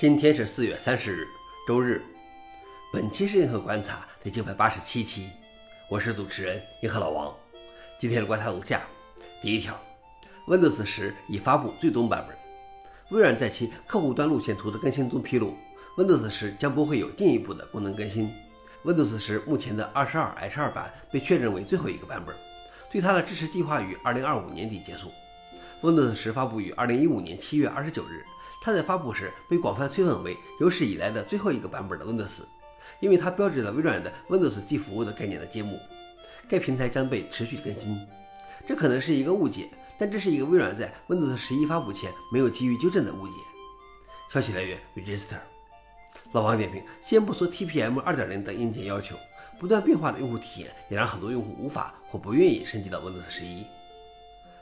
今天是四月三十日，周日。本期是银河观察第九百八十七期，我是主持人银河老王。今天的观察如下：第一条，Windows 十已发布最终版本。微软在其客户端路线图的更新中披露，Windows 十将不会有进一步的功能更新。Windows 十目前的二十二 H 二版被确认为最后一个版本，对它的支持计划于二零二五年底结束。Windows 十发布于二零一五年七月二十九日。它在发布时被广泛吹捧为有史以来的最后一个版本的 Windows，因为它标志着微软的 Windows 即服务的概念的揭幕。该平台将被持续更新，这可能是一个误解，但这是一个微软在 Windows 十一发布前没有急于纠正的误解。消息来源：Register。老王点评：先不说 TPM 2.0等硬件要求，不断变化的用户体验也让很多用户无法或不愿意升级到 Windows 十一。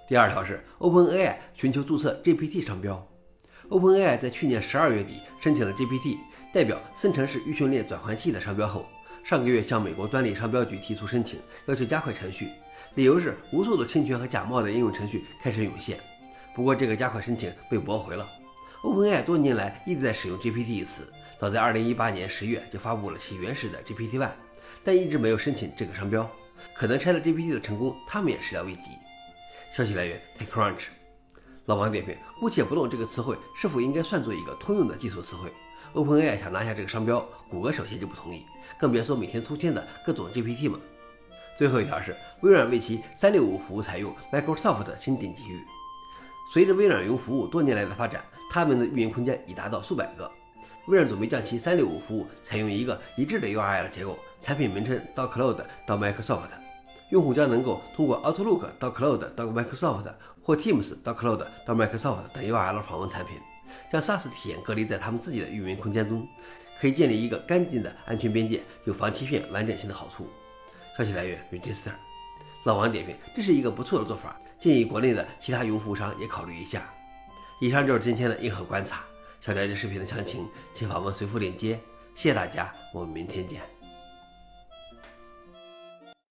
第二条是 OpenAI 寻求注册 GPT 商标。OpenAI 在去年十二月底申请了 GPT 代表生成式预训练转换器的商标后，上个月向美国专利商标局提出申请，要求加快程序，理由是无数的侵权和假冒的应用程序开始涌现。不过，这个加快申请被驳回了。OpenAI 多年来一直在使用 GPT 一词，早在2018年十月就发布了其原始的 GPT One，但一直没有申请这个商标。可能拆了 GPT 的成功，他们也始料未及。消息来源：TechCrunch。老王点评：姑且不论这个词汇是否应该算作一个通用的技术词汇，OpenAI 想拿下这个商标，谷歌首先就不同意，更别说每天出现的各种 GPT 们。最后一条是，微软为其365服务采用 Microsoft 的新顶级域。随着微软云服务多年来的发展，他们的域名空间已达到数百个。微软准备将其365服务采用一个一致的 URL 结构，产品名称到 Cloud 到 Microsoft。用户将能够通过 Outlook 到 Cloud 到 Microsoft，或 Teams 到 Cloud 到 Microsoft 等 URL 访问产品，将 SaaS 体验隔离在他们自己的域名空间中，可以建立一个干净的安全边界，有防欺骗、完整性的好处。消息来源：Register。老王点评：这是一个不错的做法，建议国内的其他云服务商也考虑一下。以上就是今天的硬核观察。想了解视频的详情，请访问随附链接。谢谢大家，我们明天见。